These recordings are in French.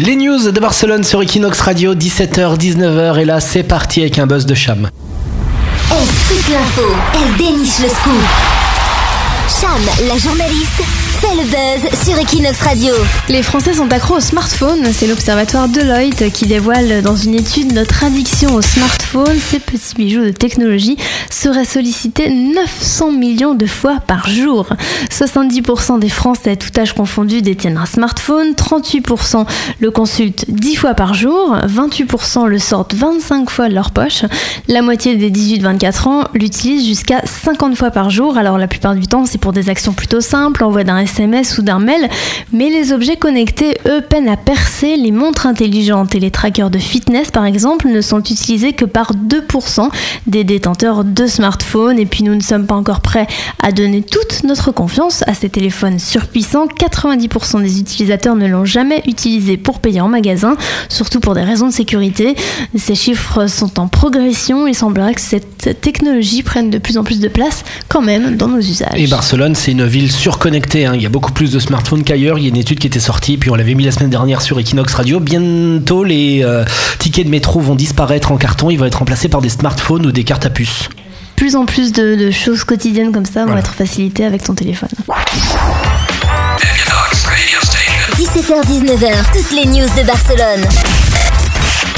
Les news de Barcelone sur Equinox Radio, 17h, 19h, et là c'est parti avec un buzz de Cham. Elle l'info, elle déniche le scoop. Cham, la journaliste, fait le buzz sur Equinox Radio. Les Français sont accros au smartphone. C'est l'observatoire Deloitte qui dévoile dans une étude notre addiction au smartphone. Ces petits bijoux de technologie seraient sollicités 900 millions de fois par jour. 70% des Français, tout âge confondu, détiennent un smartphone. 38% le consultent 10 fois par jour. 28% le sortent 25 fois de leur poche. La moitié des 18-24 ans l'utilisent jusqu'à 50 fois par jour. Alors la plupart du temps, c'est pour des actions plutôt simples, envoi d'un SMS ou d'un mail, mais les objets connectés, eux, peinent à percer. Les montres intelligentes et les trackers de fitness, par exemple, ne sont utilisés que par 2% des détenteurs de smartphones. Et puis nous ne sommes pas encore prêts à donner toute notre confiance à ces téléphones surpuissants. 90% des utilisateurs ne l'ont jamais utilisé pour payer en magasin, surtout pour des raisons de sécurité. Ces chiffres sont en progression. Il semblerait que cette technologie prenne de plus en plus de place quand même dans nos usages. Et Barcelone, c'est une ville surconnectée. hein. Il y a beaucoup plus de smartphones qu'ailleurs. Il y a une étude qui était sortie, puis on l'avait mis la semaine dernière sur Equinox Radio. Bientôt, les euh, tickets de métro vont disparaître en carton. Ils vont être remplacés par des smartphones ou des cartes à puce. plus en plus de, de choses quotidiennes comme ça vont Voilà. être facilitées avec ton téléphone. 17h-19h, toutes les news de Barcelone.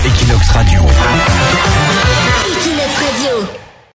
Equinox Radio. Equinox Radio.